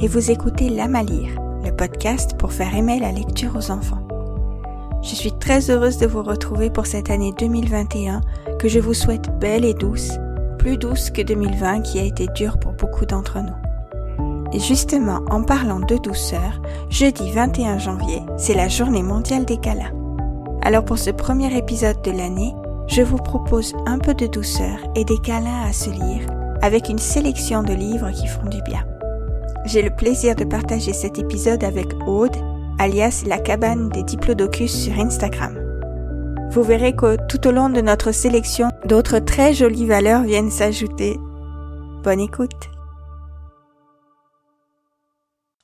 et vous écoutez L'âme à lire, le podcast pour faire aimer la lecture aux enfants. Je suis très heureuse de vous retrouver pour cette année 2021 que je vous souhaite belle et douce, plus douce que 2020 qui a été dure pour beaucoup d'entre nous. Et justement, en parlant de douceur, jeudi 21 janvier, c'est la journée mondiale des câlins. Alors pour ce premier épisode de l'année, je vous propose un peu de douceur et des câlins à se lire avec une sélection de livres qui font du bien. J'ai le plaisir de partager cet épisode avec Aude, alias la cabane des diplodocus sur Instagram. Vous verrez que tout au long de notre sélection, d'autres très jolies valeurs viennent s'ajouter. Bonne écoute.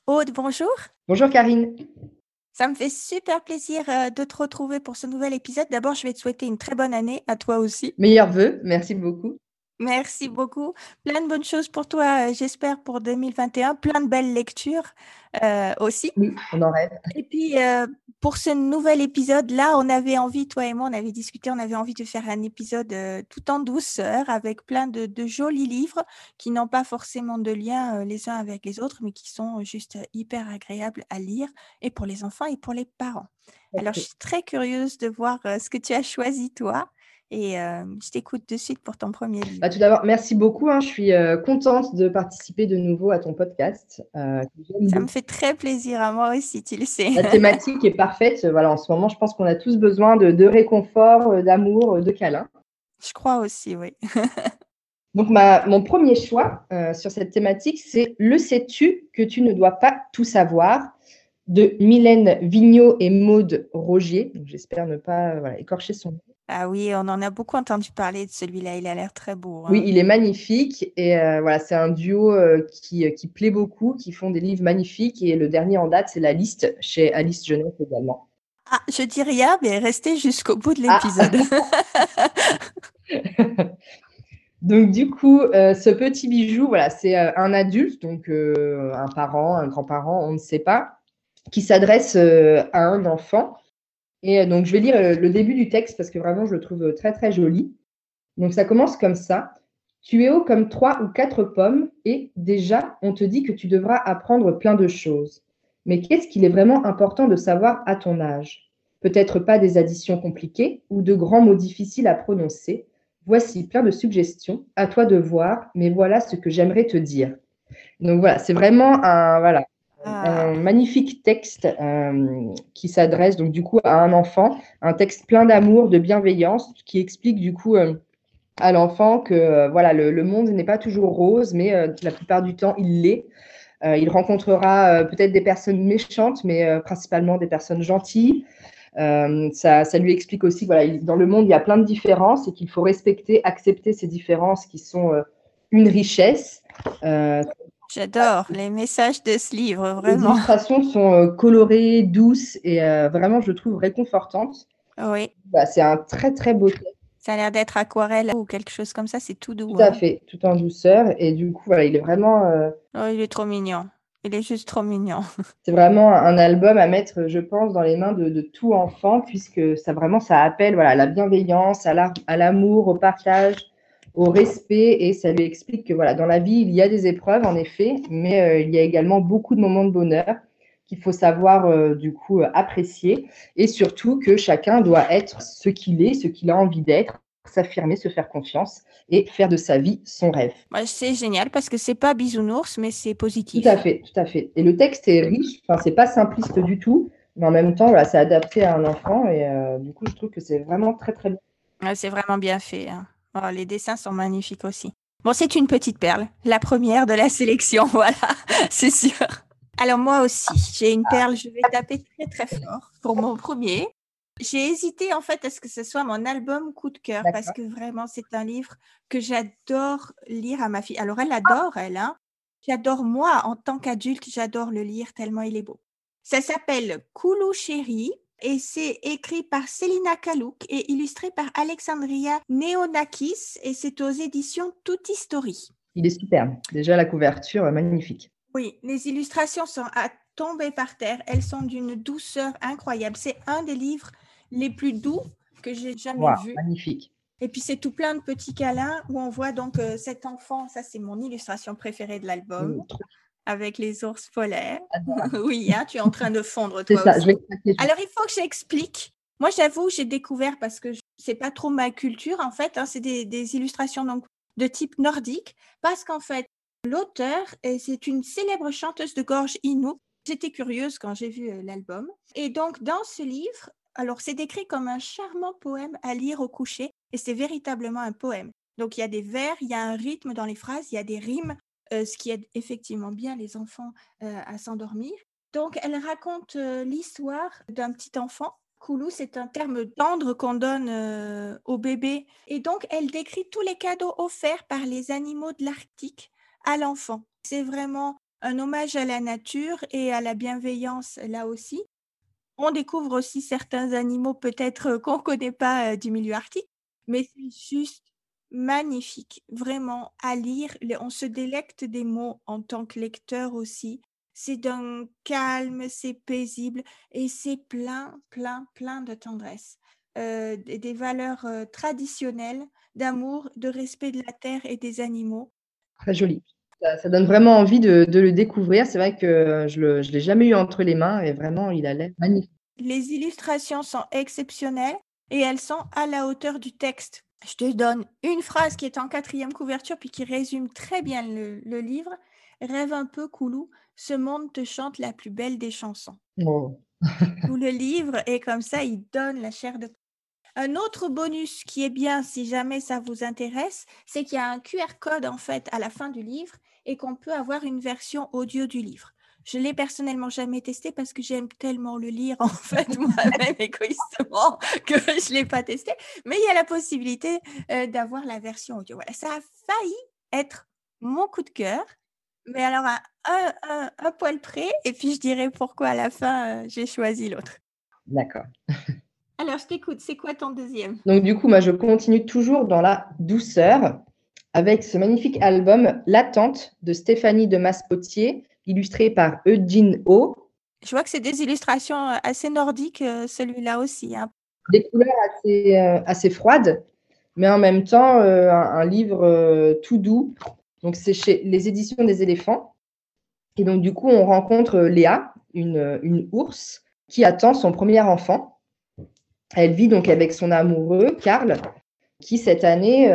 Aude, bonjour. Bonjour Karine. Ça me fait super plaisir euh, de te retrouver pour ce nouvel épisode. D'abord, je vais te souhaiter une très bonne année à toi aussi. Meilleurs vœux, merci beaucoup. Merci beaucoup. Plein de bonnes choses pour toi, euh, j'espère, pour 2021. Plein de belles lectures euh, aussi. Oui, on en rêve. Et puis, euh, pour ce nouvel épisode-là, on avait envie, toi et moi, on avait discuté, on avait envie de faire un épisode tout en douceur avec plein de, jolis livres qui n'ont pas forcément de lien les uns avec les autres, mais qui sont juste hyper agréables à lire et pour les enfants et pour les parents. Alors, je suis très curieuse de voir ce que tu as choisi, toi. Et je t'écoute de suite pour ton premier livre. Bah, tout d'abord, merci beaucoup. Hein. Je suis contente de participer de nouveau à ton podcast. Ça me fait très plaisir à moi aussi, tu le sais. La thématique est parfaite. Voilà, en ce moment, je pense qu'on a tous besoin de, réconfort, d'amour, de câlin. Je crois aussi, oui. Donc, ma, mon premier choix sur cette thématique, c'est Le sais-tu que tu ne dois pas tout savoir? de Mylène Vigneault et Maude Rogier. J'espère ne pas écorcher son nom. Ah oui, on en a beaucoup entendu parler de celui-là. Il a l'air très beau. Oui, hein. il est magnifique. Et euh, voilà, c'est un duo euh, qui, euh, qui, plaît beaucoup, qui font des livres magnifiques. Et le dernier en date, c'est La Liste chez Alice Jeunesse également. Ah, je dis rien, mais restez jusqu'au bout de ah. l'épisode. donc, du coup, ce petit bijou, voilà, c'est un adulte, donc un parent, un grand-parent, on ne sait pas, qui s'adresse à un enfant et euh, donc, je vais lire euh, le début du texte parce que vraiment, je le trouve très, très joli. Donc, ça commence comme ça. Tu es haut comme trois ou quatre pommes et déjà, on te dit que tu devras apprendre plein de choses. Mais qu'est-ce qu'il est vraiment important de savoir à ton âge? Peut-être pas des additions compliquées ou de grands mots difficiles à prononcer. Voici plein de suggestions, à toi de voir, mais voilà ce que j'aimerais te dire. Donc voilà, c'est vraiment un, voilà, un magnifique texte euh, qui s'adresse donc du coup à un enfant, un texte plein d'amour, de bienveillance, qui explique du coup euh, à l'enfant que euh, voilà le, monde n'est pas toujours rose, mais la plupart du temps il l'est. il rencontrera peut-être des personnes méchantes, mais principalement des personnes gentilles. Ça, ça, lui explique aussi voilà dans le monde il y a plein de différences et qu'il faut respecter, accepter ces différences qui sont une richesse. J'adore les messages de ce livre, vraiment. Les illustrations sont euh, colorées, douces et euh, vraiment, je trouve, réconfortantes. Oui. Bah, c'est un très, très beau texte. Ça a l'air d'être aquarelle ou quelque chose comme ça, c'est tout doux. Tout à hein. fait, tout en douceur. Et du coup, voilà, il est vraiment. Euh, oh, il est trop mignon. Il est juste trop mignon. c'est vraiment un album à mettre, je pense, dans les mains de, tout enfant, puisque ça vraiment, ça appelle voilà, à la bienveillance, à l'amour, au partage au respect et ça lui explique que voilà, dans la vie, il y a des épreuves en effet, mais euh, il y a également beaucoup de moments de bonheur qu'il faut savoir euh, du coup euh, apprécier et surtout que chacun doit être ce qu'il est, ce qu'il a envie d'être, s'affirmer, se faire confiance et faire de sa vie son rêve. c'est génial parce que c'est pas bisounours mais c'est positif. Tout à fait, tout à fait. Et le texte est riche, enfin c'est pas simpliste du tout, mais en même temps voilà, c'est adapté à un enfant et du coup je trouve que c'est vraiment très très bien. c'est vraiment bien fait. Hein. Oh, les dessins sont magnifiques aussi. Bon, c'est une petite perle, la première de la sélection, voilà, c'est sûr. Alors moi aussi, j'ai une perle, je vais taper très très fort pour mon premier. J'ai hésité en fait à ce que ce soit mon album coup de cœur parce que vraiment c'est un livre que j'adore lire à ma fille. Alors elle adore elle, hein. J'adore moi en tant qu'adulte, j'adore le lire tellement il est beau. Ça s'appelle Koulou chéri et c'est écrit par Selina Kalouk et illustré par Alexandria Neonakis et c'est aux éditions Tout History. Il est superbe. Déjà la couverture magnifique. Oui, les illustrations sont à tomber par terre. Elles sont d'une douceur incroyable. C'est un des livres les plus doux que j'ai jamais vu. Magnifique. Et puis c'est tout plein de petits câlins où on voit donc euh, cet enfant, ça c'est mon illustration préférée de l'album, avec les ours polaires. oui, hein, tu es en train de fondre toi ça, aussi. Alors il faut que j'explique. Moi j'avoue, j'ai découvert parce que c'est pas trop ma culture en fait, hein, c'est des, illustrations donc de type nordique, parce qu'en fait l'auteur, c'est une célèbre chanteuse de gorge inou. J'étais curieuse quand j'ai vu euh, l'album. Et donc dans ce livre, alors c'est décrit comme un charmant poème à lire au coucher et c'est véritablement un poème. Donc il y a des vers, il y a un rythme dans les phrases, il y a des rimes, ce qui aide effectivement bien les enfants euh, à s'endormir. Donc elle raconte euh, l'histoire d'un petit enfant. Koulou, c'est un terme tendre qu'on donne au bébé. Et donc elle décrit tous les cadeaux offerts par les animaux de l'Arctique à l'enfant. C'est vraiment un hommage à la nature et à la bienveillance là aussi. On découvre aussi certains animaux peut-être qu'on ne connaît pas du milieu arctique, mais c'est juste magnifique, vraiment à lire. On se délecte des mots en tant que lecteur aussi. C'est d'un calme, c'est paisible et c'est plein, plein, plein de tendresse. Euh, des valeurs euh, traditionnelles d'amour, de respect de la terre et des animaux. Très joli. Ça, donne vraiment envie de, le découvrir. C'est vrai que je ne l'ai jamais eu entre les mains et vraiment, il a l'air magnifique. Les illustrations sont exceptionnelles et elles sont à la hauteur du texte. Je te donne une phrase qui est en quatrième couverture puis qui résume très bien le, livre. Rêve un peu, Koulou, ce monde te chante la plus belle des chansons. Oh. Tout le livre est comme ça, il donne la chair de un autre bonus qui est bien si jamais ça vous intéresse, c'est qu'il y a un QR code en fait à la fin du livre et qu'on peut avoir une version audio du livre. Je l'ai personnellement jamais testé parce que j'aime tellement le lire en fait moi-même égoïstement que je l'ai pas testé. Mais il y a la possibilité euh, d'avoir la version audio. Voilà, ça a failli être mon coup de cœur, mais alors à un, un, poil près. Et puis je dirais pourquoi à la fin euh, j'ai choisi l'autre. D'accord. Alors je t'écoute. C'est quoi ton deuxième? Donc du coup, moi je continue toujours dans la douceur avec ce magnifique album L'attente de Stéphanie de Maspotier illustré par Eugene O. Je vois que c'est des illustrations euh, assez nordiques, euh, celui-là aussi. Hein. Des couleurs assez, euh, assez, froides, mais en même temps, un, livre tout doux. Donc, c'est chez les éditions des éléphants. Et donc, du coup, on rencontre Léa, une, une ours, qui attend son premier enfant. Elle vit donc avec son amoureux, Karl, qui cette année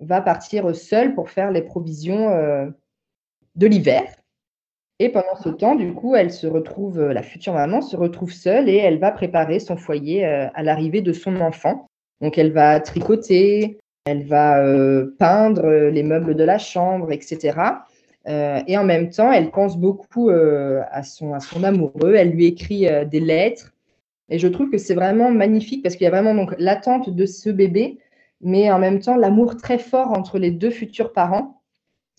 va partir seul pour faire les provisions de l'hiver. Et pendant ce temps, du coup, elle se retrouve, euh, la future maman se retrouve seule et elle va préparer son foyer euh, à l'arrivée de son enfant. Donc, elle va tricoter, elle va euh, peindre les meubles de la chambre, etc. et en même temps, elle pense beaucoup à, son, à son amoureux. Elle lui écrit des lettres. Et je trouve que c'est vraiment magnifique parce qu'il y a vraiment l'attente de ce bébé, mais en même temps l'amour très fort entre les deux futurs parents.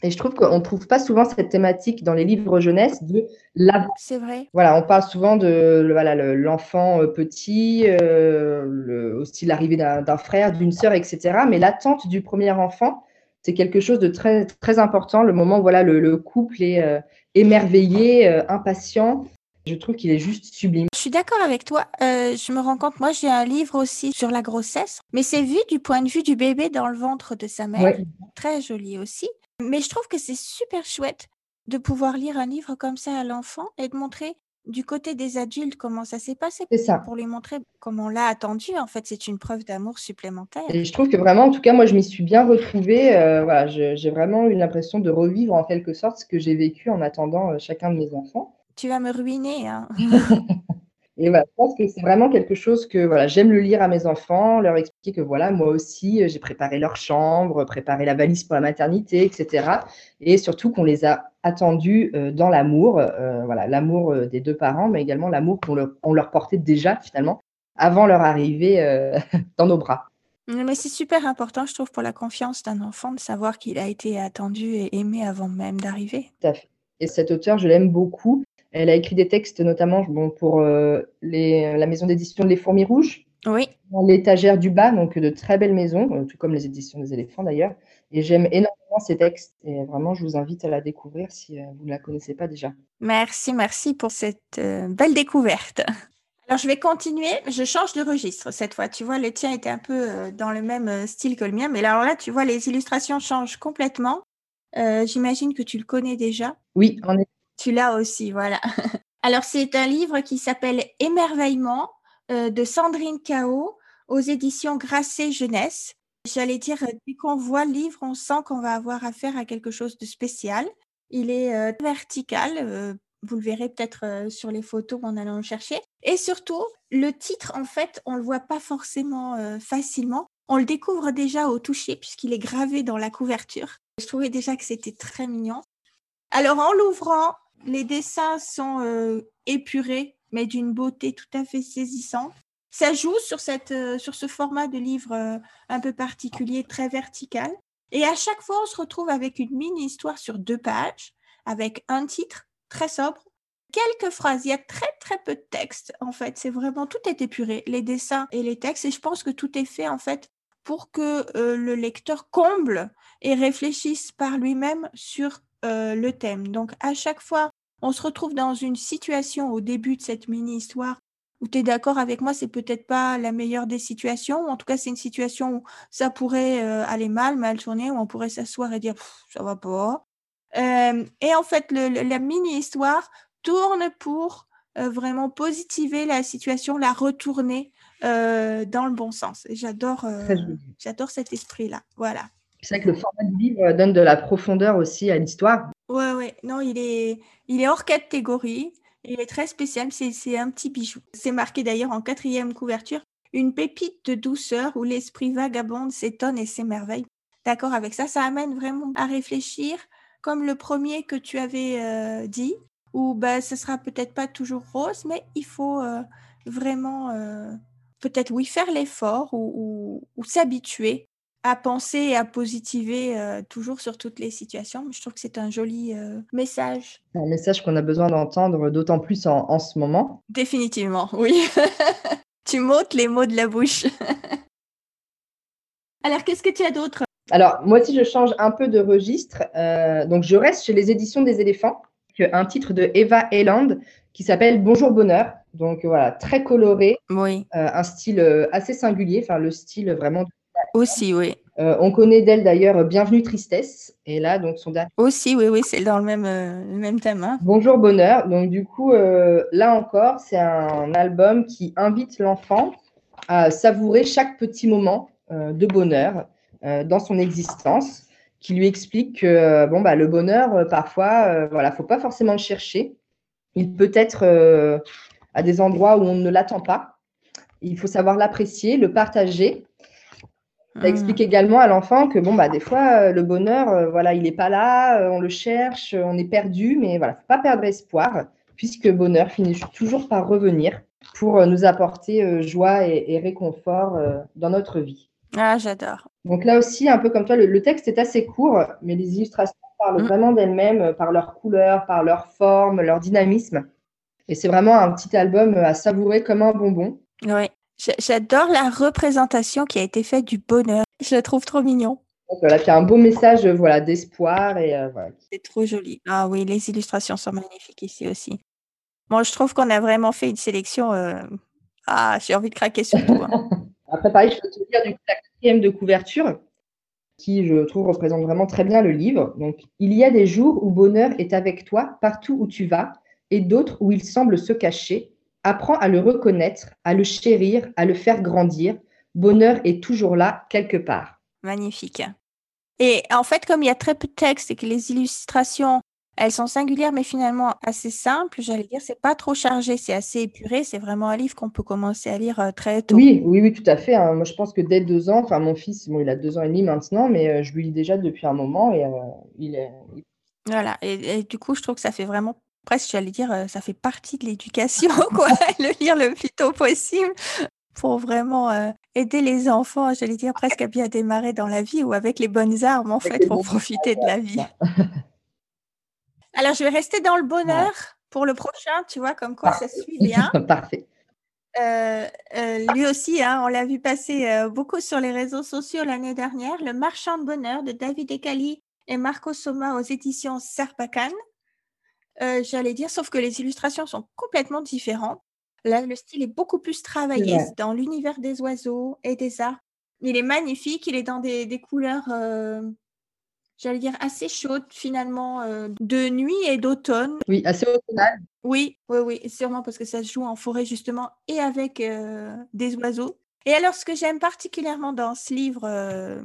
Et je trouve qu'on ne trouve pas souvent cette thématique dans les livres jeunesse de la. C'est vrai. Voilà, on parle souvent de voilà, l'enfant euh, petit, euh, le, aussi l'arrivée d'un frère, d'une sœur, etc. Mais l'attente du premier enfant, c'est quelque chose de très, très important. Le moment où voilà, le, couple est euh, émerveillé, impatient. Je trouve qu'il est juste sublime. Je suis d'accord avec toi. je me rends compte, moi j'ai un livre aussi sur la grossesse, mais c'est vu du point de vue du bébé dans le ventre de sa mère. Très joli aussi. Mais je trouve que c'est super chouette de pouvoir lire un livre comme ça à l'enfant et de montrer du côté des adultes comment ça s'est passé ça. pour lui montrer comment on l'a attendu. En fait, c'est une preuve d'amour supplémentaire. Et je trouve que vraiment, en tout cas, moi, je m'y suis bien retrouvée. Euh, voilà, j'ai vraiment eu l'impression de revivre en quelque sorte ce que j'ai vécu en attendant euh, chacun de mes enfants. Tu vas me ruiner. Hein. Et voilà, je pense que c'est vraiment quelque chose que voilà, j'aime le lire à mes enfants, leur expliquer que voilà, moi aussi, euh, j'ai préparé leur chambre, préparé la valise pour la maternité, etc. Et surtout qu'on les a attendus euh, dans l'amour, euh, voilà, l'amour des deux parents, mais également l'amour qu'on leur, leur, portait déjà finalement avant leur arrivée dans nos bras. Mais c'est super important, je trouve, pour la confiance d'un enfant de savoir qu'il a été attendu et aimé avant même d'arriver. Tout à fait. Et cet auteur, je l'aime beaucoup elle a écrit des textes notamment bon, pour euh, les, la maison d'édition Les Fourmis Rouges. Oui. L'étagère du bas, donc de très belles maisons, euh, tout comme les éditions des éléphants d'ailleurs. Et j'aime énormément ces textes et vraiment je vous invite à la découvrir si euh, vous ne la connaissez pas déjà. Merci, merci pour cette belle découverte. Alors, je vais continuer. Je change de registre cette fois. Tu vois, le tien était un peu dans le même style que le mien. Mais alors là, tu vois, les illustrations changent complètement. Euh, j'imagine que tu le connais déjà. Oui, en effet. Tu l'as aussi, voilà. Alors, c'est un livre qui s'appelle Émerveillement de Sandrine Cao aux éditions Grasset Jeunesse. J'allais dire, dès qu'on voit le livre, on sent qu'on va avoir affaire à quelque chose de spécial. Il est vertical, vous le verrez peut-être sur les photos en allant le chercher. Et surtout, le titre, en fait, on ne le voit pas forcément facilement. On le découvre déjà au toucher puisqu'il est gravé dans la couverture. Je trouvais déjà que c'était très mignon. Alors, en l'ouvrant, les dessins sont épurés, mais d'une beauté tout à fait saisissante. Ça joue sur, cette, sur ce format de livre un peu particulier, très vertical. Et à chaque fois, on se retrouve avec une mini-histoire sur deux pages, avec un titre très sobre. Quelques phrases, il y a très très peu de texte en fait, c'est vraiment tout est épuré, les dessins et les textes et je pense que tout est fait en fait pour que euh, le lecteur comble et réfléchisse par lui-même sur euh, le thème. Donc à chaque fois, on se retrouve dans une situation au début de cette mini-histoire où tu es d'accord avec moi, c'est peut-être pas la meilleure des situations, ou en tout cas c'est une situation où ça pourrait euh, aller mal, mal tourner, où on pourrait s'asseoir et dire ça va pas. Euh, et en fait, la mini-histoire tourne pour euh, vraiment positiver la situation, la retourner dans le bon sens. Et j'adore, j'adore cet esprit-là. Voilà. C'est vrai que le format du livre donne de la profondeur aussi à l'histoire. Ouais, ouais. Non, il est, hors catégorie. Il est très spécial. C'est un petit bijou. C'est marqué d'ailleurs en quatrième couverture. Une pépite de douceur où l'esprit vagabonde s'étonne et s'émerveille. D'accord avec ça, ça amène vraiment à réfléchir comme le premier que tu avais euh, dit, où bah, ce sera peut-être pas toujours rose, mais il faut euh, vraiment euh, peut-être oui faire l'effort ou, s'habituer à penser et à positiver toujours sur toutes les situations. Je trouve que c'est un joli message. Un message qu'on a besoin d'entendre, d'autant plus en, en ce moment. Définitivement, oui. tu m'ôtes les mots de la bouche. Alors, qu'est-ce que tu as d'autre? Alors, moi aussi, je change un peu de registre. Euh, donc, je reste chez les éditions des éléphants, un titre de Eva Eland qui s'appelle Bonjour Bonheur. Donc, voilà, très coloré. Oui. Euh, un style euh, assez singulier, enfin, le style vraiment. Aussi, oui. on connaît d'elle d'ailleurs Bienvenue Tristesse. Et là, donc, son dernier. Aussi, oui, oui, c'est dans le même, le même thème. Hein. Bonjour Bonheur. Donc, du coup, là encore, c'est un album qui invite l'enfant à savourer chaque petit moment de bonheur. Euh, dans son existence, qui lui explique que euh, bon, bah, le bonheur, euh, parfois, voilà, faut pas forcément le chercher. Il peut être à des endroits où on ne l'attend pas. Il faut savoir l'apprécier, le partager. Ça explique également à l'enfant que bon bah des fois le bonheur voilà il n'est pas là, on le cherche, on est perdu, mais voilà faut pas perdre espoir puisque le bonheur finit toujours par revenir pour nous apporter joie et, réconfort dans notre vie. Ah, j'adore. Donc là aussi, un peu comme toi, le, texte est assez court, mais les illustrations parlent mm. vraiment d'elles-mêmes, euh, par leur couleur, par leur forme, leur dynamisme. Et c'est vraiment un petit album à savourer comme un bonbon. Oui, j'adore la représentation qui a été faite du bonheur. Je la trouve trop mignon. Voilà, a un beau message voilà, d'espoir. et euh, voilà. C'est trop joli. Ah oui, les illustrations sont magnifiques ici aussi. Bon, je trouve qu'on a vraiment fait une sélection. Euh, ah, j'ai envie de craquer sur tout. Hein. Après, pareil, je peux te dire du la quatrième de couverture, qui, je trouve, représente vraiment très bien le livre. Donc, il y a des jours où bonheur est avec toi partout où tu vas, et d'autres où il semble se cacher. Apprends à le reconnaître, à le chérir, à le faire grandir. Bonheur est toujours là, quelque part. Magnifique. Et en fait, comme il y a très peu de texte et que les illustrations elles sont singulières, mais finalement assez simples. J'allais dire, c'est pas trop chargé, c'est assez épuré. C'est vraiment un livre qu'on peut commencer à lire euh, très tôt. Oui, oui, oui, tout à fait. Hein. Moi, je pense que dès deux ans, enfin, mon fils, bon, il a deux ans et demi maintenant, mais euh, je lui lis déjà depuis un moment et euh, il est. Voilà. Et, du coup, je trouve que ça fait vraiment presque, j'allais dire, ça fait partie de l'éducation, quoi. le lire le plus tôt possible pour vraiment aider les enfants, j'allais dire, presque à bien démarrer dans la vie ou avec les bonnes armes, en fait, pour profiter de la vie. Alors, je vais rester dans le bonheur pour le prochain, tu vois, comme quoi ça suit bien. Parfait. Euh, euh, lui aussi, hein, on l'a vu passer euh, beaucoup sur les réseaux sociaux l'année dernière, Le Marchand de Bonheur de David Ekali et Marco Soma aux éditions Serpacan. J'allais dire, sauf que les illustrations sont complètement différentes. Là, le style est beaucoup plus travaillé dans l'univers des oiseaux et des arbres. Il est magnifique, il est dans des, couleurs, euh, j'allais dire, assez chaudes finalement, euh, de nuit et d'automne. Oui, assez automnal. Oui, oui, oui, sûrement parce que ça se joue en forêt justement et avec des oiseaux. Et alors, ce que j'aime particulièrement dans ce livre euh,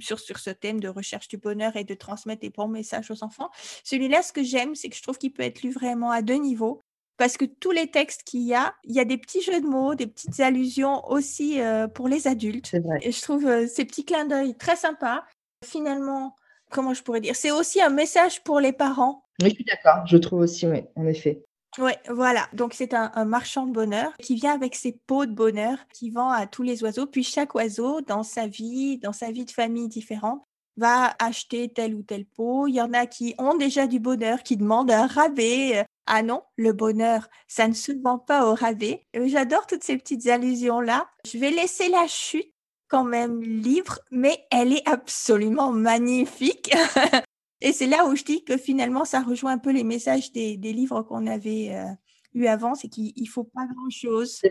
sur, sur ce thème de recherche du bonheur et de transmettre des bons messages aux enfants, celui-là, ce que j'aime, c'est que je trouve qu'il peut être lu vraiment à deux niveaux. Parce que tous les textes qu'il y a, il y a des petits jeux de mots, des petites allusions aussi euh, pour les adultes. C'est vrai. Et je trouve euh, ces petits clins d'œil très sympas. Finalement, comment je pourrais dire? C'est aussi un message pour les parents. Oui, je suis d'accord. Je trouve aussi, oui, en effet. Oui, voilà. Donc, c'est un, marchand de bonheur qui vient avec ses pots de bonheur, qui vend à tous les oiseaux. Puis, chaque oiseau, dans sa vie, dans sa vie de famille différente, va acheter tel ou tel pot. Il y en a qui ont déjà du bonheur, qui demandent un rabais. Ah non, le bonheur, ça ne se vend pas au rabais. J'adore toutes ces petites allusions-là. Je vais laisser la chute quand même libre, mais elle est absolument magnifique. Et c'est là où je dis que finalement, ça rejoint un peu les messages des, livres qu'on avait euh, eu avant, c'est qu'il ne faut pas grand-chose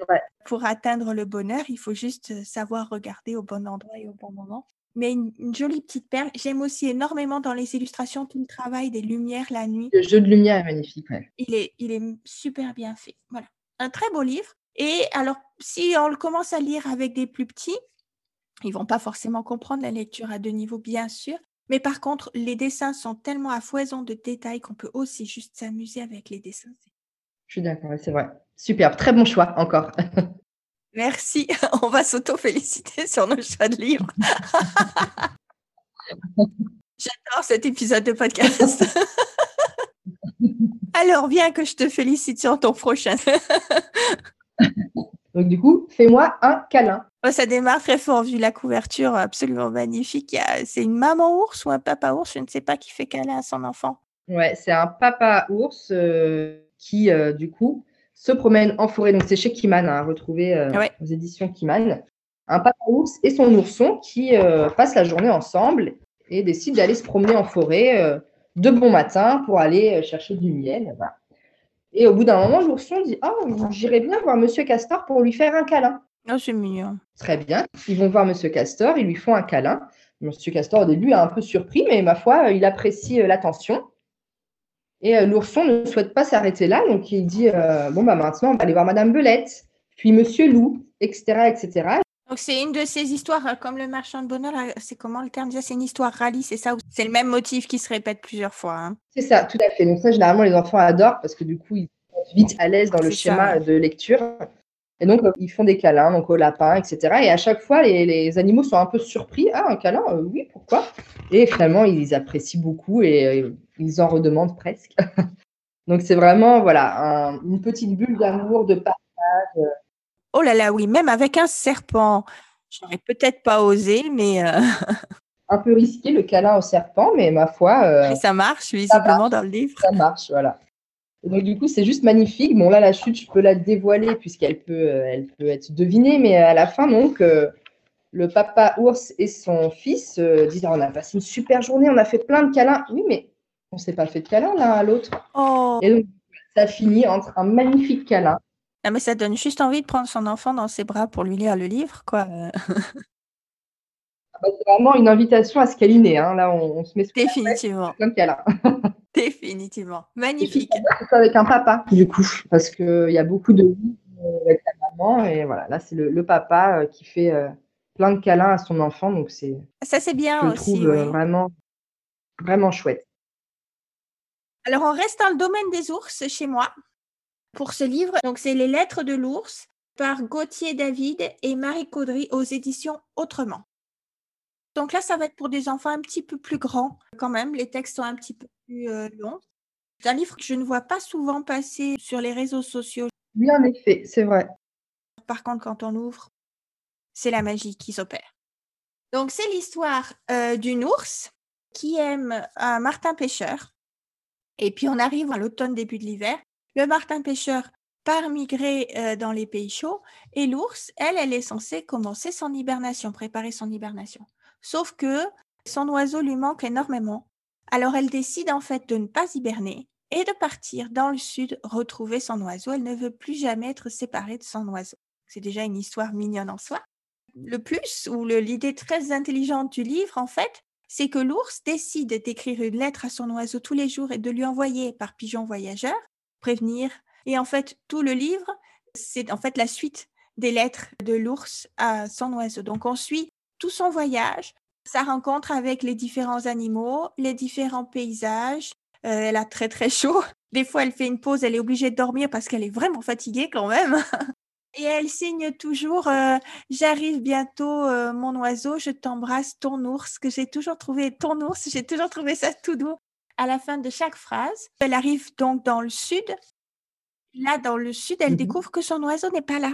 pour atteindre le bonheur, il faut juste euh, savoir regarder au bon endroit et au bon moment. Mais une, jolie petite perle. J'aime aussi énormément dans les illustrations tout le travail des lumières la nuit. Le jeu de lumière est magnifique. Il, est, il est super bien fait. Voilà. Un très beau livre. Et alors, si on le commence à lire avec des plus petits, ils vont pas forcément comprendre la lecture à deux niveaux, bien sûr, mais par contre, les dessins sont tellement à foison de détails qu'on peut aussi juste s'amuser avec les dessins. Je suis d'accord, c'est vrai. Super, très bon choix encore. Merci, on va s'auto-féliciter sur nos choix de livres. J'adore cet épisode de podcast. Alors, viens que je te félicite sur ton prochain. Donc, du coup, fais-moi un câlin. Oh, ça démarre très fort vu la couverture absolument magnifique. C'est une maman ours ou un papa ours, je ne sais pas, qui fait câlin à son enfant. Ouais, c'est un papa ours euh, qui, euh, du coup, se promène en forêt. Donc, c'est chez Kiman, à hein, retrouver euh, aux éditions Kiman. Un papa ours et son ourson qui passent la journée ensemble et décident d'aller se promener en forêt de bon matin pour aller chercher du miel. Et au bout d'un moment, l'ourson dit Oh, j'irais bien voir Monsieur Castor pour lui faire un câlin. Oh, c'est mignon. Très bien. Ils vont voir Monsieur Castor, ils lui font un câlin. Monsieur Castor, au début, est un peu surpris, mais ma foi, il apprécie euh, l'attention. Et euh, l'ourson ne souhaite pas s'arrêter là, donc il dit euh, Bon, bah maintenant, on va aller voir Madame Belette, puis Monsieur Loup, etc. etc. Donc c'est une de ces histoires, comme le marchand de bonheur, c'est comment le terme C'est une histoire rallye, c'est ça C'est le même motif qui se répète plusieurs fois. Hein? C'est ça, tout à fait. Donc ça, généralement, les enfants adorent parce que du coup, ils sont vite à l'aise dans le schéma de lecture. Et donc, ils font des câlins, donc au lapin, etc. Et à chaque fois, les, animaux sont un peu surpris. Ah, un câlin, euh, oui, pourquoi? Et finalement, ils apprécient beaucoup et euh, ils en redemandent presque. donc, c'est vraiment, voilà, une petite bulle d'amour, de partage. Oh là là, oui, même avec un serpent. J'aurais peut-être pas osé, mais. Euh, un peu risqué le câlin au serpent, mais ma foi. Euh, ça marche, visiblement, dans le livre. Ça marche, voilà. donc, du coup, c'est juste magnifique. Bon, là, la chute, je peux la dévoiler puisqu'elle peut, euh, elle peut être devinée, mais à la fin, donc, le papa ours et son fils disent On a passé une super journée, on a fait plein de câlins. Oui, mais on ne s'est pas fait de câlins l'un à l'autre. Oh. Et donc, ça finit entre un magnifique câlin ah, mais ça donne juste envie de prendre son enfant dans ses bras pour lui lire le livre, quoi. Ah bah, c'est vraiment une invitation à se câliner. Hein. Là, on, se met sous Définitivement. Comme câlin. Définitivement. Magnifique. C'est avec un papa, du coup, parce qu'il y a beaucoup de vie avec la maman. Et voilà, là, c'est le, papa euh, qui fait euh, plein de câlins à son enfant. Donc, c'est. Ça, c'est bien je aussi. Trouve, euh, vraiment, vraiment chouette. Alors, on reste dans le domaine des ours chez moi pour ce livre. Donc, c'est Les Lettres de l'ours par Gauthier David et Marie Caudry aux éditions Autrement. Donc là, ça va être pour des enfants un petit peu plus grands quand même. Les textes sont un petit peu plus euh, longs. C'est un livre que je ne vois pas souvent passer sur les réseaux sociaux. Oui, en effet, c'est vrai. Par contre, quand on ouvre, c'est la magie qui s'opère. Donc, c'est l'histoire euh, d'une ours qui aime un martin pêcheur. Et puis, on arrive à l'automne, début de l'hiver. Le martin pêcheur part migrer euh, dans les pays chauds et l'ours, elle, elle est censée commencer son hibernation, préparer son hibernation. Sauf que son oiseau lui manque énormément. Alors elle décide en fait de ne pas hiberner et de partir dans le sud retrouver son oiseau. Elle ne veut plus jamais être séparée de son oiseau. C'est déjà une histoire mignonne en soi. Le plus, ou l'idée très intelligente du livre, en fait, c'est que l'ours décide d'écrire une lettre à son oiseau tous les jours et de lui envoyer par pigeon voyageur, prévenir. Et en fait, tout le livre, c'est en fait la suite des lettres de l'ours à son oiseau. Donc, on suit tout son voyage, sa rencontre avec les différents animaux, les différents paysages, euh, elle a très très chaud. Des fois, elle fait une pause, elle est obligée de dormir parce qu'elle est vraiment fatiguée quand même. Et elle signe toujours euh, J'arrive bientôt, euh, mon oiseau, je t'embrasse, ton ours, que j'ai toujours trouvé, ton ours, j'ai toujours trouvé ça tout doux à la fin de chaque phrase. Elle arrive donc dans le sud. Là, dans le sud, elle mmh découvre que son oiseau n'est pas là.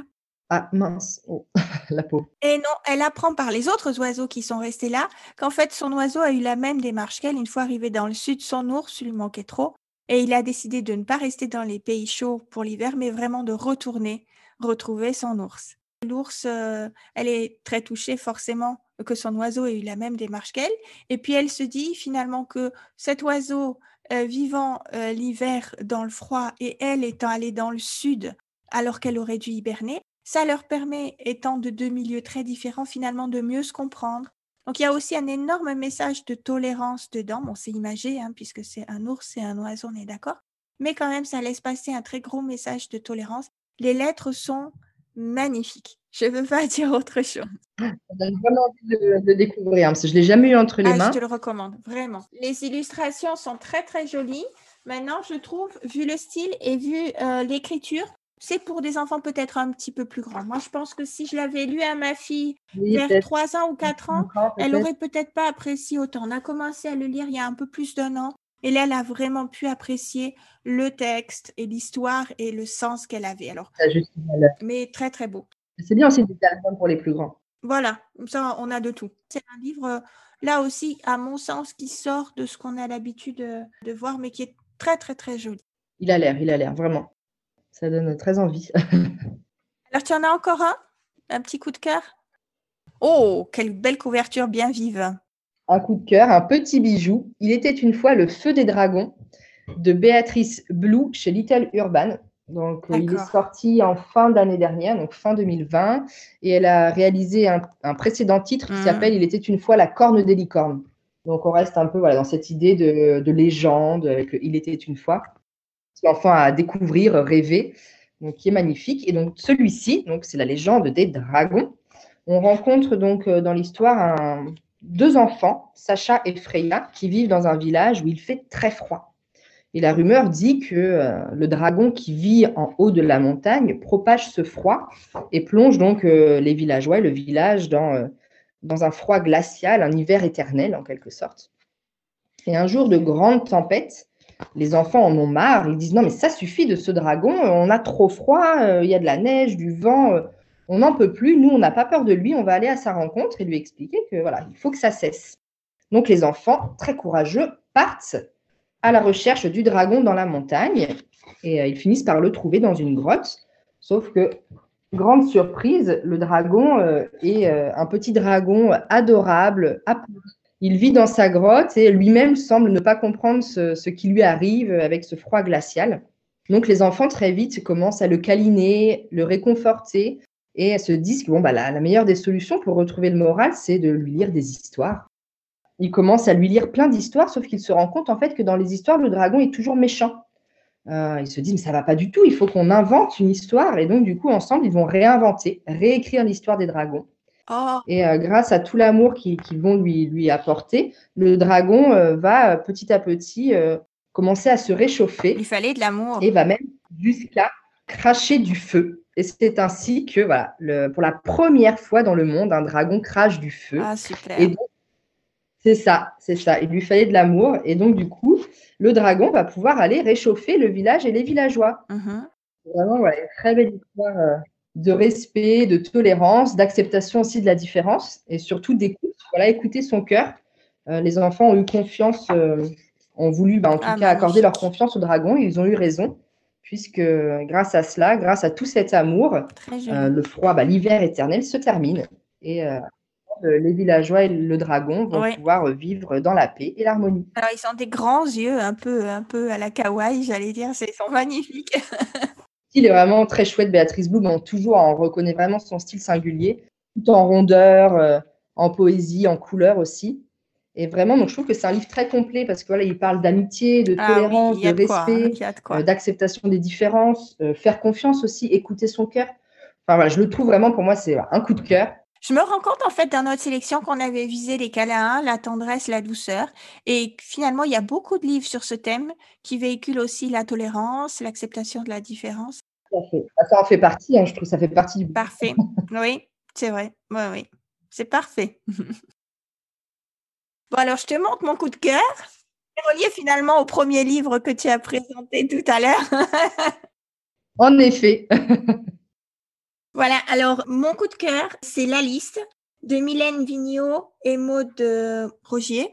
Ah mince, oh, la peau. Et non, elle apprend par les autres oiseaux qui sont restés là qu'en fait son oiseau a eu la même démarche qu'elle. Une fois arrivé dans le sud, son ours lui manquait trop et il a décidé de ne pas rester dans les pays chauds pour l'hiver, mais vraiment de retourner retrouver son ours. L'ours, euh, elle est très touchée forcément que son oiseau ait eu la même démarche qu'elle. Et puis elle se dit finalement que cet oiseau euh, vivant euh, l'hiver dans le froid et elle étant allée dans le sud alors qu'elle aurait dû hiberner, ça leur permet, étant de deux milieux très différents, finalement de mieux se comprendre. Donc il y a aussi un énorme message de tolérance dedans. Bon, c'est imagé, hein, puisque c'est un ours et un oiseau, on est d'accord. Mais quand même, ça laisse passer un très gros message de tolérance. Les lettres sont magnifiques. Je ne veux pas dire autre chose. Ça donne vraiment envie de, découvrir, hein, parce que je ne l'ai jamais eu entre les ah, mains. Je te le recommande, vraiment. Les illustrations sont très, très jolies. Maintenant, je trouve, vu le style et vu euh, l'écriture, c'est pour des enfants peut-être un petit peu plus grands. Moi, je pense que si je l'avais lu à ma fille vers 3 ans ou 4 ans, elle aurait peut-être pas apprécié autant. On a commencé à le lire il y a un peu plus d'un an. Et là, elle a vraiment pu apprécier le texte et l'histoire et le sens qu'elle avait. Alors, mais très, très beau. C'est bien aussi des albums pour les plus grands. Voilà, comme ça, on a de tout. C'est un livre, euh, là aussi, à mon sens, qui sort de ce qu'on a l'habitude de, de voir, mais qui est très, très, très joli. Il a l'air, il a l'air, vraiment. Ça donne très envie. Alors, tu en as encore un? Un petit coup de cœur? Oh, quelle belle couverture bien vive. Un coup de cœur, un petit bijou. Il était une fois le feu des dragons de Béatrice Blue chez Little Urban. Donc, il est sorti en fin d'année dernière, donc fin 2020. Et elle a réalisé un, précédent titre qui mmh. s'appelle Il était une fois la corne des licornes. Donc, on reste un peu voilà, dans cette idée de, de légende, avec Il était une fois l'enfant à découvrir, rêver, donc qui est magnifique. Et donc celui-ci, donc c'est la légende des dragons. On rencontre donc euh, dans l'histoire deux enfants, Sacha et Freya, qui vivent dans un village où il fait très froid. Et la rumeur dit que euh, le dragon qui vit en haut de la montagne propage ce froid et plonge donc euh, les villageois, le village, dans, dans un froid glacial, un hiver éternel en quelque sorte. Et un jour de grande tempête, les enfants en ont marre. Ils disent non, mais ça suffit de ce dragon. On a trop froid. Euh, il y a de la neige, du vent. Euh, on n'en peut plus. Nous, on n'a pas peur de lui. On va aller à sa rencontre et lui expliquer que voilà, il faut que ça cesse. Donc les enfants, très courageux, partent à la recherche du dragon dans la montagne et euh, ils finissent par le trouver dans une grotte. Sauf que, grande surprise, le dragon est un petit dragon adorable, il vit dans sa grotte et lui-même semble ne pas comprendre ce, qui lui arrive avec ce froid glacial. Donc les enfants très vite commencent à le câliner, le réconforter et se disent que bon, bah, la, meilleure des solutions pour retrouver le moral, c'est de lui lire des histoires. Ils commencent à lui lire plein d'histoires, sauf qu'il se rend compte en fait que dans les histoires, le dragon est toujours méchant. Euh, il se dit mais ça va pas du tout, il faut qu'on invente une histoire. Et donc du coup, ensemble, ils vont réinventer, réécrire l'histoire des dragons. Oh. Et euh, grâce à tout l'amour qu'ils vont lui, lui apporter, le dragon euh, va petit à petit commencer à se réchauffer. Il fallait de l'amour. Et va même jusqu'à cracher du feu. Et c'est ainsi que, voilà, pour la première fois dans le monde, un dragon crache du feu. Ah, super. c'est ça, c'est ça. Il lui fallait de l'amour. Et donc, du coup, le dragon va pouvoir aller réchauffer le village et les villageois. Mm-hmm. Vraiment, voilà, une très belle histoire de respect, de tolérance, d'acceptation aussi de la différence et surtout d'écoute. Voilà, écouter son cœur. Euh, les enfants ont eu confiance, euh, ont voulu bah, en tout ah, cas accorder leur confiance au dragon. ils ont eu raison, puisque grâce à cela, grâce à tout cet amour, euh, le froid, bah, l'hiver éternel se termine. Et les villageois et le dragon vont pouvoir vivre dans la paix et l'harmonie. Alors, ils ont des grands yeux, un peu, un peu à la kawaii, j'allais dire. Ils sont magnifiques. Il est vraiment très chouette. Béatrice Bloom, on, toujours, on reconnaît vraiment son style singulier, tout en rondeur, en poésie, en couleur aussi. Et vraiment, donc je trouve que c'est un livre très complet parce que voilà, il parle d'amitié, de ah tolérance, de respect, euh, d'acceptation des différences, euh, faire confiance aussi, écouter son cœur. Enfin voilà, je le trouve vraiment pour moi, c'est un coup de cœur. Je me rends compte en fait dans notre sélection qu'on avait visé les câlins, la tendresse, la douceur. Et finalement, il y a beaucoup de livres sur ce thème qui véhiculent aussi la tolérance, l'acceptation de la différence. Ah, ça en fait partie, hein, je trouve ça fait partie du Parfait. oui, c'est vrai. Oui, oui. C'est parfait. Bon, alors, je te montre mon coup de cœur. C'est relié finalement au premier livre que tu as présenté tout à l'heure. en effet. voilà, alors, mon coup de cœur, c'est La liste de Mylène Vigneault et Maude euh, Rogier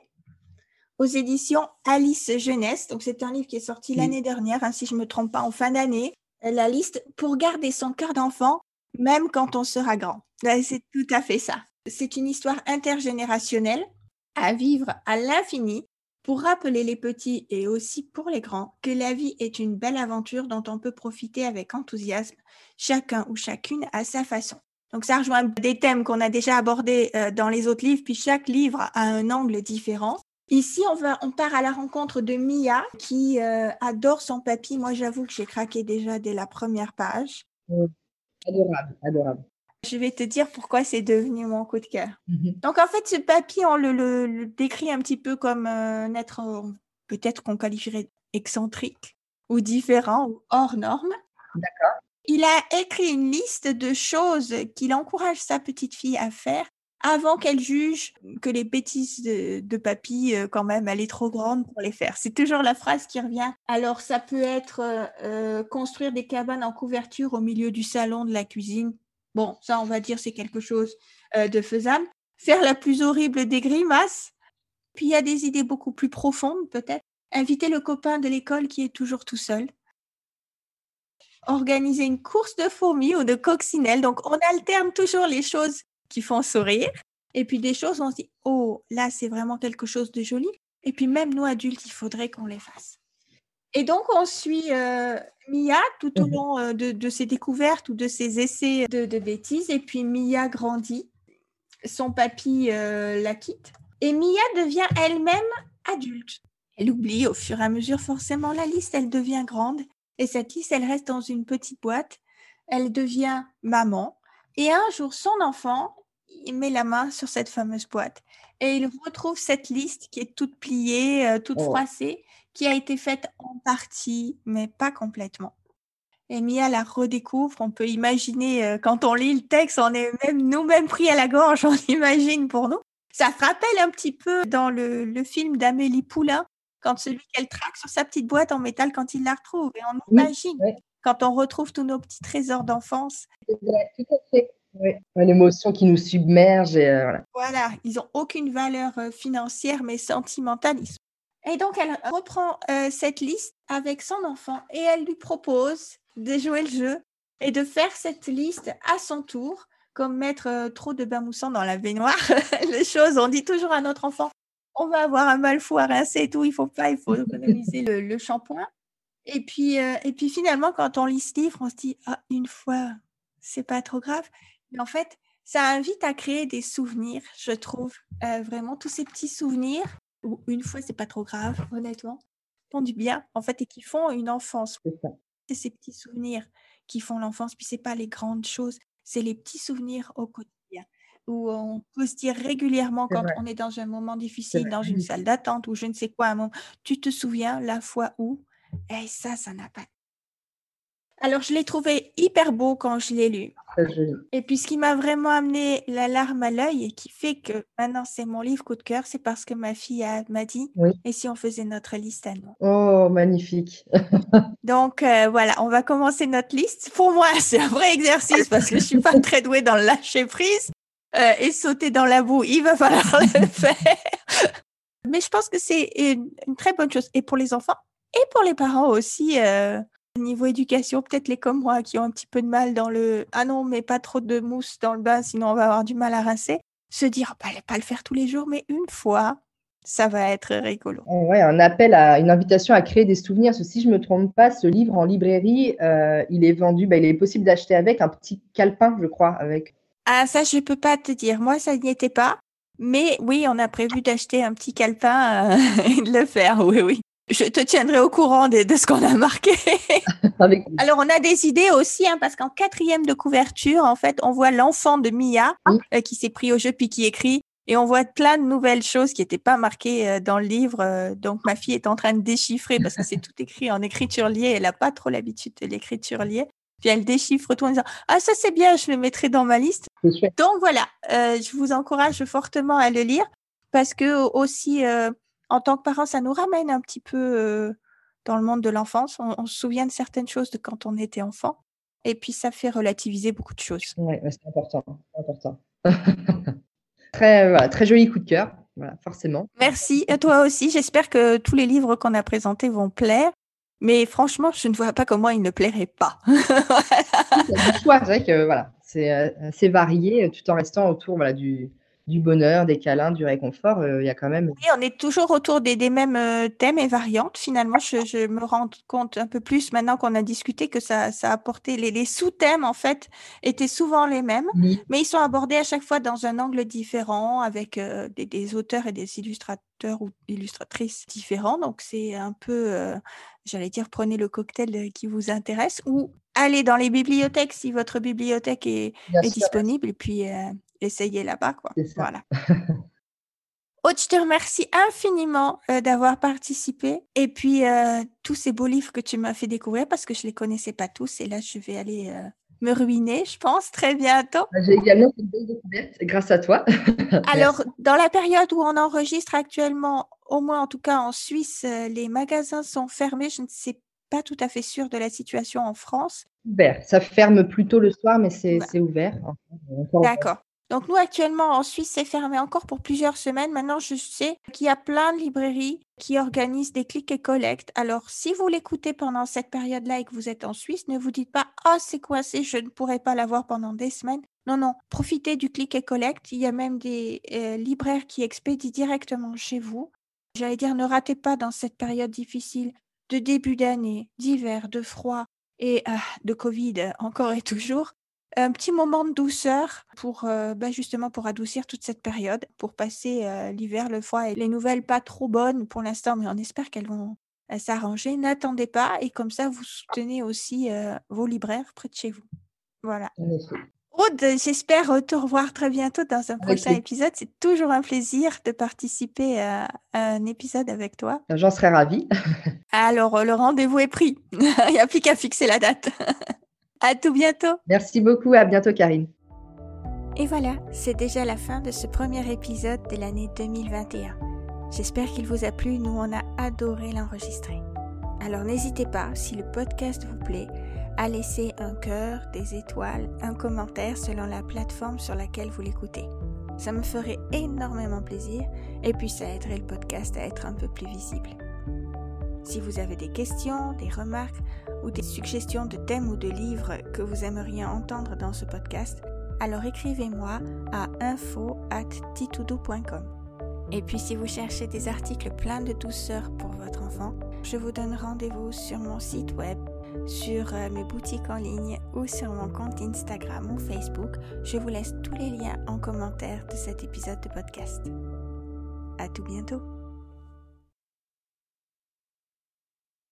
aux éditions Alice Jeunesse. Donc, c'est un livre qui est sorti l'année dernière, hein, si je ne me trompe pas, en fin d'année. La liste pour garder son cœur d'enfant, même quand on sera grand. C'est tout à fait ça. C'est une histoire intergénérationnelle à vivre à l'infini pour rappeler les petits et aussi pour les grands que la vie est une belle aventure dont on peut profiter avec enthousiasme, chacun ou chacune à sa façon. Donc ça rejoint des thèmes qu'on a déjà abordés euh, dans les autres livres, puis chaque livre a un angle différent. Ici, on, va, on part à la rencontre de Mia qui euh, adore son papy. Moi, j'avoue que j'ai craqué déjà dès la première page. Adorable, adorable. Je vais te dire pourquoi c'est devenu mon coup de cœur. Mhm. Donc, en fait, ce papy, on le, décrit un petit peu comme un être, peut-être qu'on qualifierait excentrique ou différent ou hors norme. D'accord. Il a écrit une liste de choses qu'il encourage sa petite fille à faire avant qu'elle juge que les bêtises de, papy, euh, quand même, elle est trop grande pour les faire. C'est toujours la phrase qui revient. Alors, ça peut être euh, euh, construire des cabanes en couverture au milieu du salon de la cuisine Bon, ça, on va dire, c'est quelque chose euh, de faisable. Faire la plus horrible des grimaces. Puis il y a des idées beaucoup plus profondes, peut-être. Inviter le copain de l'école qui est toujours tout seul. Organiser une course de fourmis ou de coccinelles. Donc, on alterne toujours les choses qui font sourire. Et puis des choses on se dit, oh, là, c'est vraiment quelque chose de joli. Et puis même nous, adultes, il faudrait qu'on les fasse. Et donc, on suit euh, Mia tout au mmh long euh, de, ses découvertes ou de ses essais de, bêtises. Et puis, Mia grandit. Son papy euh, la quitte. Et Mia devient elle-même adulte. Elle oublie au fur et à mesure forcément la liste. Elle devient grande. Et cette liste, elle reste dans une petite boîte. Elle devient maman. Et un jour, son enfant, il met la main sur cette fameuse boîte. Et il retrouve cette liste qui est toute pliée, toute oh. froissée qui a été faite en partie, mais pas complètement. Et Mia la redécouvre. On peut imaginer, euh, quand on lit le texte, on est même nous-mêmes pris à la gorge, on imagine pour nous. Ça se rappelle un petit peu dans le, film d'Amélie Poulain, quand celui qu'elle traque sur sa petite boîte en métal quand il la retrouve. Et on imagine quand on retrouve tous nos petits trésors d'enfance. tout à fait. Une émotion qui nous submerge. Et, euh, voilà. ils n'ont aucune valeur euh, financière, mais sentimentale. Ils et donc, elle reprend euh, cette liste avec son enfant et elle lui propose de jouer le jeu et de faire cette liste à son tour, comme mettre euh, trop de bain moussant dans la baignoire. les choses, on dit toujours à notre enfant, on va avoir un mal fou à rincer et tout, il faut pas, il faut économiser le, shampoing. Et puis, euh, et puis finalement, quand on lit ce livre, on se dit, ah, une fois, c'est pas trop grave. Mais en fait, ça invite à créer des souvenirs, je trouve, vraiment tous ces petits souvenirs ou une fois, c'est pas trop grave, honnêtement, font du bien, en fait, et qui font une enfance. C'est ces petits souvenirs qui font l'enfance, puis c'est pas les grandes choses, c'est les petits souvenirs au quotidien où on peut se dire régulièrement quand on est dans un moment difficile, dans une salle d'attente ou je ne sais quoi, un moment, tu te souviens la fois où, et eh, ça, ça n'a pas alors, je l'ai trouvé hyper beau quand je l'ai lu. Et puis, ce qui m'a vraiment amené la larme à l'œil et qui fait que maintenant c'est mon livre coup de cœur, c'est parce que ma fille m'a dit Et si on faisait notre liste à nous? Oh, magnifique. Donc, euh, voilà, on va commencer notre liste. Pour moi, c'est un vrai exercice parce que je ne suis pas très douée dans le lâcher prise euh, et sauter dans la boue. Il va falloir le faire. Mais je pense que c'est une, très bonne chose et pour les enfants et pour les parents aussi. Euh, Niveau éducation, peut-être les comme moi qui ont un petit peu de mal dans le ah non, mais pas trop de mousse dans le bain, sinon on va avoir du mal à rincer. se dire, bah, pas le faire tous les jours, mais une fois, ça va être rigolo. Ouais, un appel à une invitation à créer des souvenirs. si je ne me trompe pas, ce livre en librairie, euh, il est vendu, bah, il est possible d'acheter avec un petit calepin, je crois, avec. Ah, ça, je ne peux pas te dire. Moi, ça n'y était pas. Mais oui, on a prévu d'acheter un petit calepin euh, et de le faire. Oui, oui. Je te tiendrai au courant de, ce qu'on a marqué. Alors, on a des idées aussi, hein, parce qu'en quatrième de couverture, en fait, on voit l'enfant de Mia euh, qui s'est pris au jeu puis qui écrit. Et on voit plein de nouvelles choses qui n'étaient pas marquées euh, dans le livre. Euh, donc, ma fille est en train de déchiffrer parce que c'est tout écrit en écriture liée. Elle n'a pas trop l'habitude de l'écriture liée. Puis elle déchiffre tout en disant Ah, ça c'est bien, je le mettrai dans ma liste. Donc voilà, je vous encourage fortement à le lire parce que aussi, en tant que parent, ça nous ramène un petit peu dans le monde de l'enfance. On, se souvient de certaines choses de quand on était enfant. Et puis, ça fait relativiser beaucoup de choses. Oui, c'est important. important. très, très joli coup de cœur, voilà, forcément. Merci. À toi aussi. J'espère que tous les livres qu'on a présentés vont plaire. Mais franchement, je ne vois pas comment ils ne plairaient pas. c'est vrai que voilà, c'est assez varié tout en restant autour voilà, du, du bonheur, des câlins, du réconfort, euh, il y a quand même. Oui, on est toujours autour des, mêmes euh, thèmes et variantes. Finalement, je, me rends compte un peu plus maintenant qu'on a discuté que ça, ça a apporté les, sous-thèmes en fait étaient souvent les mêmes, mais ils sont abordés à chaque fois dans un angle différent avec euh, des, auteurs et des illustrateurs ou illustratrices différents. Donc c'est un peu, j'allais dire, prenez le cocktail qui vous intéresse ou allez dans les bibliothèques si votre bibliothèque est, disponible et puis essayez là-bas. Quoi. Voilà. Aude, je te remercie infiniment euh, d'avoir participé et puis euh, tous ces beaux livres que tu m'as fait découvrir parce que je ne les connaissais pas tous et là je vais aller euh, me ruiner, je pense, très bientôt. Bah, j'ai également fait une belle découverte grâce à toi. Alors, dans la période où on enregistre actuellement, au moins en tout cas en Suisse, les magasins sont fermés. Je ne sais pas tout à fait sûre de la situation en France. Ouvert. Ça ferme plutôt le soir, mais c'est ouvert. D'accord. Donc nous actuellement en Suisse, c'est fermé encore pour plusieurs semaines. Maintenant, je sais qu'il y a plein de librairies qui organisent des clics et collectes. Alors si vous l'écoutez pendant cette période-là et que vous êtes en Suisse, ne vous dites pas "Ah, c'est coincé, je ne pourrai pas l'avoir pendant des semaines." Non, non, profitez du click et collect. Il y a même des euh, libraires qui expédient directement chez vous. J'allais dire, ne ratez pas dans cette période difficile de début d'année, d'hiver, de froid et ah, de Covid encore et toujours un petit moment de douceur pour euh, bah, justement pour adoucir toute cette période, pour passer euh, l'hiver, le froid et les nouvelles pas trop bonnes pour l'instant, mais on espère qu'elles vont euh, s'arranger. N'attendez pas et comme ça vous soutenez aussi vos libraires près de chez vous. Voilà. Aude, j'espère te revoir très bientôt dans un prochain épisode. C'est toujours un plaisir de participer à un épisode avec toi. J'en serais ravie. Alors, le rendez-vous est pris. Il n'y a plus qu'à fixer la date. À tout bientôt. Merci beaucoup. À bientôt, Karine. Et voilà, c'est déjà la fin de ce premier épisode de l'année 2021. J'espère qu'il vous a plu. Nous, on a adoré l'enregistrer. Alors n'hésitez pas, si le podcast vous plaît, à laisser un cœur, des étoiles, un commentaire selon la plateforme sur laquelle vous l'écoutez. Ça me ferait énormément plaisir et puis ça aiderait le podcast à être un peu plus visible. Si vous avez des questions, des remarques ou des suggestions de thèmes ou de livres que vous aimeriez entendre dans ce podcast, alors écrivez-moi à info@titoudou.com. Et puis si vous cherchez des articles pleins de douceur pour votre enfant, je vous donne rendez-vous sur mon site web, sur euh, mes boutiques en ligne ou sur mon compte Instagram ou Facebook. Je vous laisse tous les liens en commentaire de cet épisode de podcast. À tout bientôt.